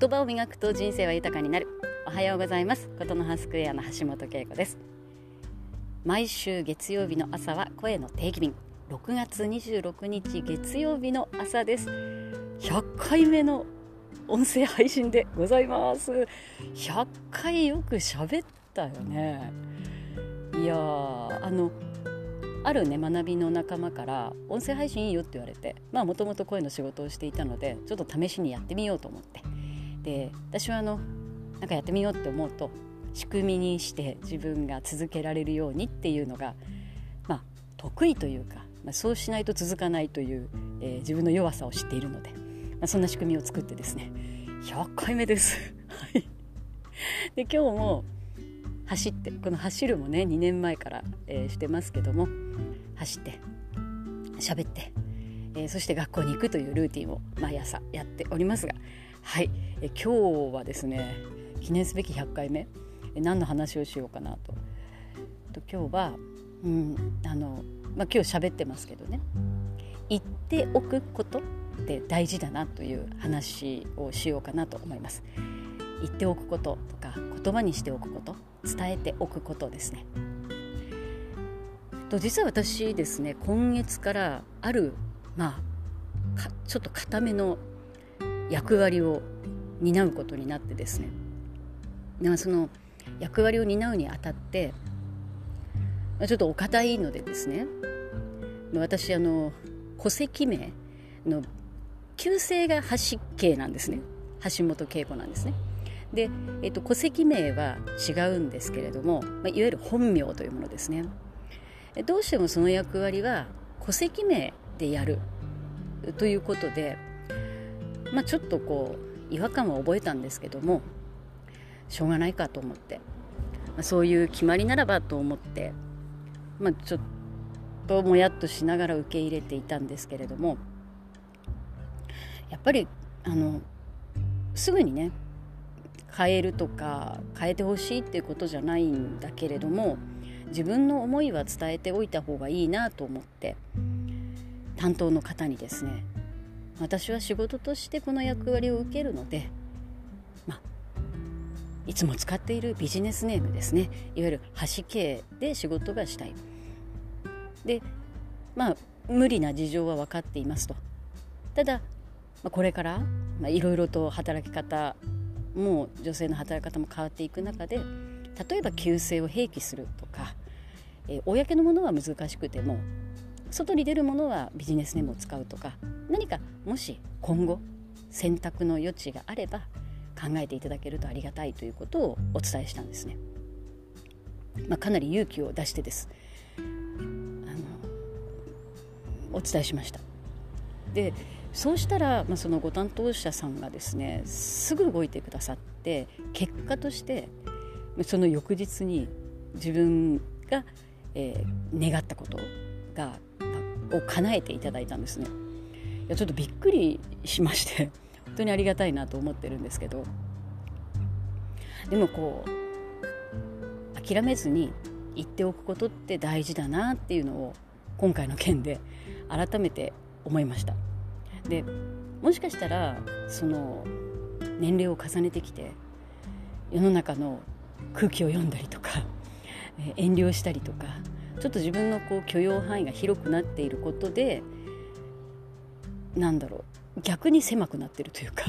言葉を磨くと人生は豊かになる。おはようございます。ことの葉スクエアの橋本恵子です。毎週月曜日の朝は声の定期便。6月26日月曜日の朝です。100回目の音声配信でございます。100回よく喋ったよね。いやあのあるね学びの仲間から音声配信いいよって言われてまあもともと声の仕事をしていたのでちょっと試しにやってみようと思って。で私はあのなんかやってみようって思うと仕組みにして自分が続けられるようにっていうのがまあ得意というか、まあ、そうしないと続かないという、えー、自分の弱さを知っているので、まあ、そんな仕組みを作ってですね100回目です。で今日も走ってこの走るもね2年前から、えー、してますけども走って喋って、えー、そして学校に行くというルーティンを毎朝やっておりますがはい、え、今日はですね記念すべき100回目、え、何の話をしようかなと。と今日は、うんあのまあ、今日喋ってますけどね言っておくことって大事だなという話をしようかなと思います。言っておくこととか言葉にしておくこと伝えておくことですね。と実は私ですね今月からあるまあちょっと固めの役割を担うことになってですね。でその役割を担うにあたってちょっとお堅いのでですね。私あの戸籍名の旧姓が橋系なんですね。橋本恵子なんですね。で、えっと、戸籍名は違うんですけれども、まあ、いわゆる本名というものですね。どうしてもその役割は戸籍名でやるということで、まあ、ちょっとこう違和感は覚えたんですけどもしょうがないかと思って、まあ、そういう決まりならばと思って、まあ、ちょっともやっとしながら受け入れていたんですけれどもやっぱりあのすぐにね変えるとか変えてほしいっていうことじゃないんだけれども自分の思いは伝えておいた方がいいなと思って担当の方にですね私は仕事としてこの役割を受けるので、まあ、いつも使っているビジネスネームですね。いわゆる橋系で仕事がしたい。でまあ無理な事情は分かっていますと。ただ、まあ、これからいろいろと働き方も女性の働き方も変わっていく中で例えば旧姓を併記するとか、えー、公のものは難しくても外に出るものはビジネスネームを使うとか何かもし今後選択の余地があれば考えていただけるとありがたいということをお伝えしたんですね。まあ、かなり勇気を出してですあのお伝えしました。でそうしたら、まあ、そのご担当者さんがですねすぐ動いてくださって結果としてその翌日に自分が、えー、願ったことがを叶えていただいたんですねいやちょっとびっくりしまして 本当にありがたいなと思ってるんですけどでもこう諦めずに言っておくことって大事だなっていうのを今回の件で改めて思いました。でもしかしたらその年齢を重ねてきて世の中の空気を読んだりとか遠慮したりとかちょっと自分のこう許容範囲が広くなっていることでなんだろう逆に狭くなってるというか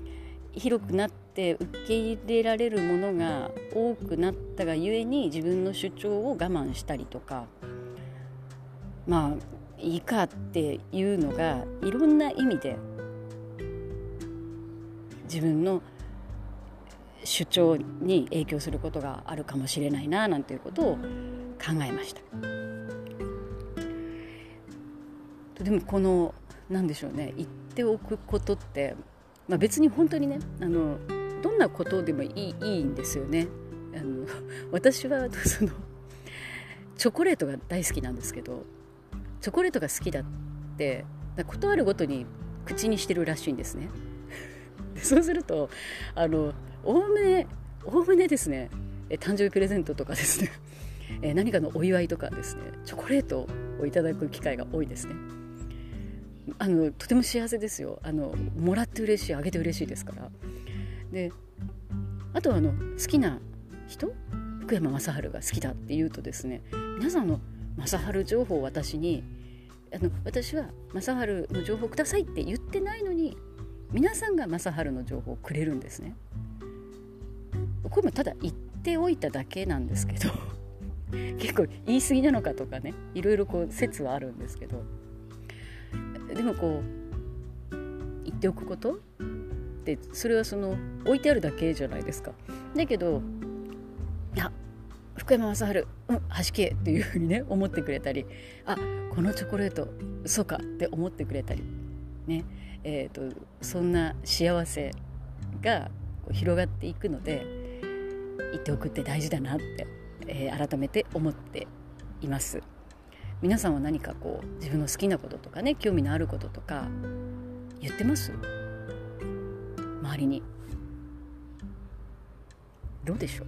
広くなって受け入れられるものが多くなったがゆえに自分の主張を我慢したりとかまあいいかっていうのがいろんな意味で自分の主張に影響することがあるかもしれないななんていうことを考えました。でもこの何でしょうね言っておくことって、まあ、別に本当にねあのどんなことでもいいいいんですよね。あの私はそのチョコレートが大好きなんですけどチョコレートが好きだって事あるごとに口にしてるらしいんですね。そうするとあのおおむねおおむねですね誕生日プレゼントとかですねえ何かのお祝いとかですねチョコレートをいただく機会が多いですね。あのとても幸せですよあのもらって嬉しいあげて嬉しいですからであとはあの好きな人？福山雅治が好きだって言うとですね皆さんの雅治情報を私にあの私は雅治の情報くださいって言ってないのに皆さんが雅治の情報をくれるんですね。これもただ言っておいただけなんですけど結構言い過ぎなのかとかねいろいろこう説はあるんですけどでもこう言っておくことってそれはその置いてあるだけじゃないですか。だけどいや福山雅治うん端系っていうふうにね思ってくれたりあこのチョコレートそうかって思ってくれたりねえーと、そんな幸せが広がっていくので言っておくって大事だなって、えー、改めて思っています。皆さんは何かこう自分の好きなこととかね興味のあることとか言ってます？周りに。どうでしょう？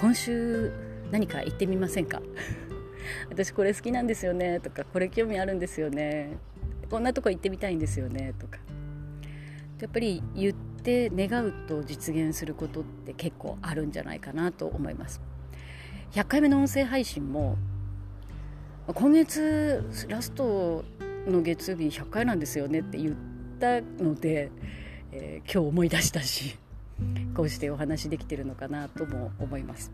今週何か言ってみませんか？私これ好きなんですよねとかこれ興味あるんですよねこんなとこ行ってみたいんですよねとか。やっぱり言って願うと実現することって結構あるんじゃないかなと思います。100回目の音声配信も今月ラストの月曜日100回なんですよねって言ったので、えー、今日思い出したしこうしてお話できてるのかなとも思います、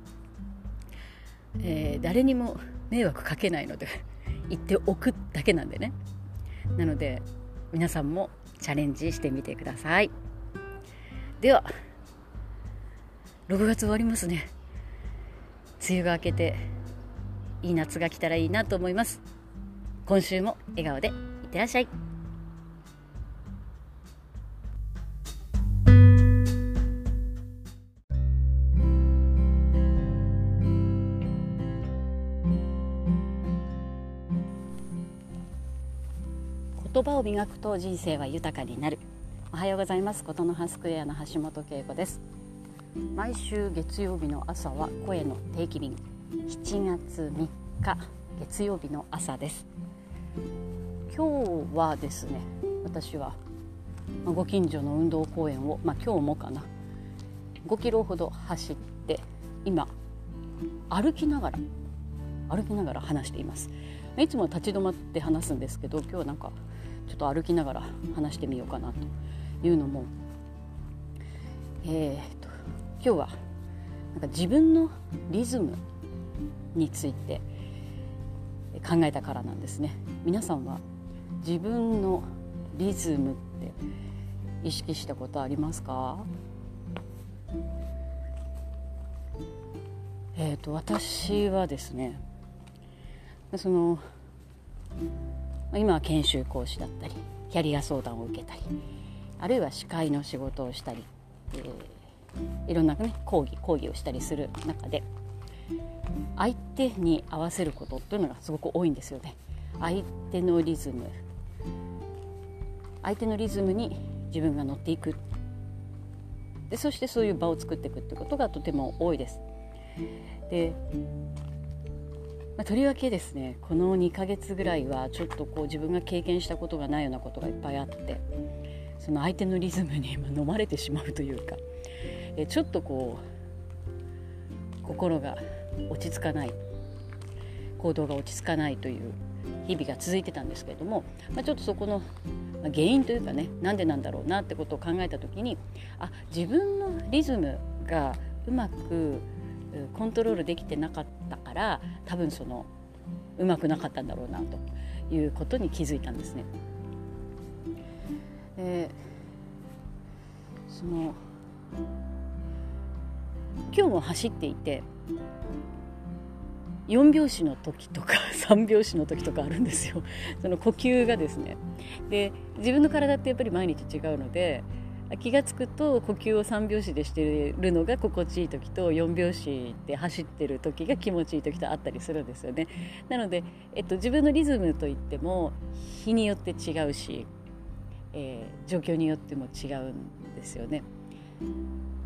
えー、誰にも迷惑かけないので言っておくだけなんでね。なので皆さんもチャレンジしてみてください。では6月終わりますね。梅雨が明けていい夏が来たらいいなと思います。今週も笑顔でいってらっしゃい。言葉を磨くと人生は豊かになる。はようございます。ことの葉スクエアの橋本恵子です。毎週月曜日の朝は声の定期便。7月3日月曜日の朝です。今日はですね私はご近所の運動公園を、まあ、今日もかな。5キロほど走って今歩きながら歩きながら話しています。いつも立ち止まって話すんですけど今日はなんかちょっと歩きながら話してみようかなと。いうのも、えーと、今日はなんか自分のリズムについて考えたからなんですね。皆さんは自分のリズムって意識したことありますか？えーと私はですねその今は研修講師だったりキャリア相談を受けたりあるいは司会の仕事をしたり、えー、いろんな、ね、講義講義をしたりする中で相手に合わせることというのがすごく多いんですよね。相手のリズム相手のリズムに自分が乗っていくでそしてそういう場を作っていくってことがとても多いです。でまあ、とりわけですねこの2ヶ月ぐらいはちょっとこう自分が経験したことがないようなことがいっぱいあってその相手のリズムに飲まれてしまうというかえちょっとこう心が落ち着かない行動が落ち着かないという日々が続いてたんですけれども、まあ、ちょっとそこの原因というかねなんでなんだろうなってことを考えた時にあ自分のリズムがうまくコントロールできてなかったから多分そのうまくなかったんだろうなということに気づいたんですね。でその今日も走っていて4拍子の時とか 3拍子の時とかあるんですよその呼吸がですねで自分の体ってやっぱり毎日違うので気が付くと呼吸を3拍子でしてるのが心地いい時と4拍子で走ってる時が気持ちいい時とあったりするんですよね。なので、えっと、自分のリズムといっても日によって違うし、えー、状況によっても違うんですよね。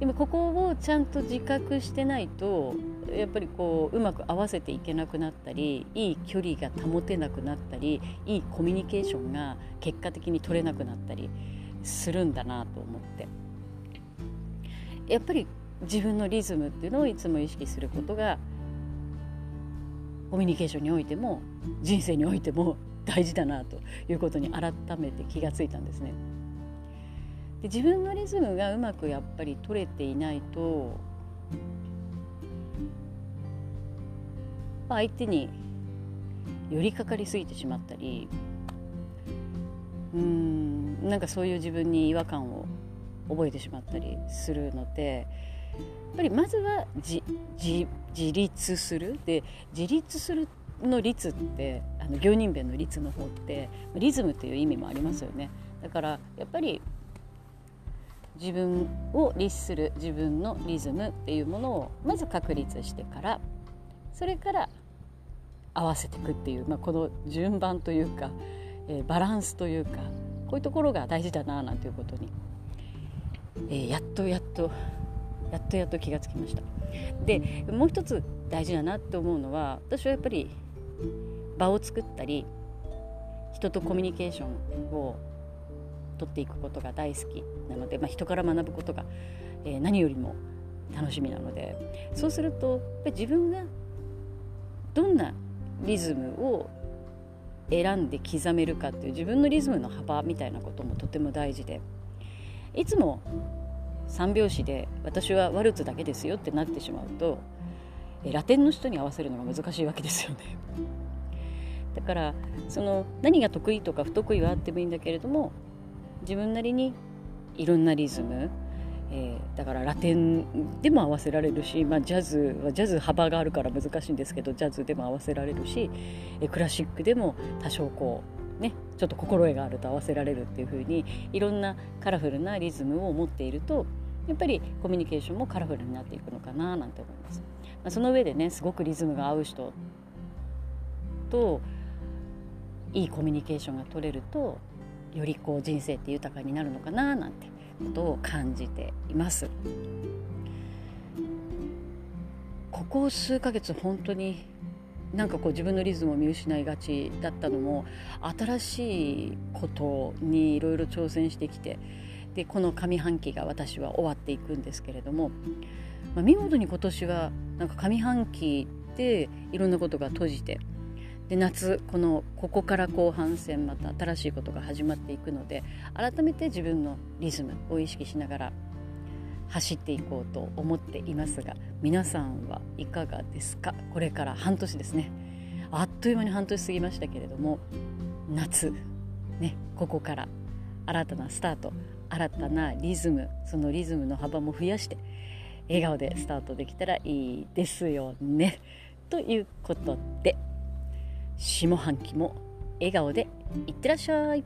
でもここをちゃんと自覚してないとやっぱりこううまく合わせていけなくなったりいい距離が保てなくなったりいいコミュニケーションが結果的に取れなくなったりするんだなと思ってやっぱり自分のリズムっていうのをいつも意識することがコミュニケーションにおいても人生においても大事だなということに改めて気がついたんですね。で自分のリズムがうまくやっぱり取れていないと相手に寄りかかりすぎてしまったりうんなんかそういう自分に違和感を覚えてしまったりするのでやっぱりまずは自自立するで自立するの率ってあの行人弁の率の方ってリズムっていう意味もありますよね。だからやっぱり自分を律する自分のリズムっていうものをまず確立してからそれから合わせていくっていう、まあ、この順番というか、えー、バランスというかこういうところが大事だななんていうことに、えー、やっとやっとやっとやっと気がつきました。でもう一つ大事だなって思うのは私はやっぱり場を作ったり人とコミュニケーションを取っていくことが大好きなので、まあ、人から学ぶことが、えー、何よりも楽しみなのでそうするとやっぱ自分がどんなリズムを選んで刻めるかっていう自分のリズムの幅みたいなこともとても大事でいつも3拍子で私はワルツだけですよってなってしまうとラテンの人に合わせるのが難しいわけですよね。だからその何が得意とか不得意はあってもいいんだけれども自分なりにいろんなリズム、えー、だからラテンでも合わせられるし、まあ、ジャズはジャズ幅があるから難しいんですけどジャズでも合わせられるし、えー、クラシックでも多少こうねちょっと心得があると合わせられるっていう風にいろんなカラフルなリズムを持っているとやっぱりコミュニケーションもカラフルになっていくのかななんて思います。まあ、その上でねすごくリズムが合う人といいコミュニケーションが取れるとよりこう人生って豊かになるのかななんてことを感じています。ここ数ヶ月本当になんかこう自分のリズムを見失いがちだったのも新しいことにいろいろ挑戦してきてでこの上半期が私は終わっていくんですけれども、まあ、見事に今年はなんか上半期でいろんなことが閉じてで夏このここから後半戦また新しいことが始まっていくので改めて自分のリズムを意識しながら走っていこうと思っていますが皆さんはいかがですか？これから半年ですね。あっという間に半年過ぎましたけれども夏ねここから新たなスタート新たなリズムそのリズムの幅も増やして笑顔でスタートできたらいいですよね。ということで下半期も笑顔でいってらっしゃい。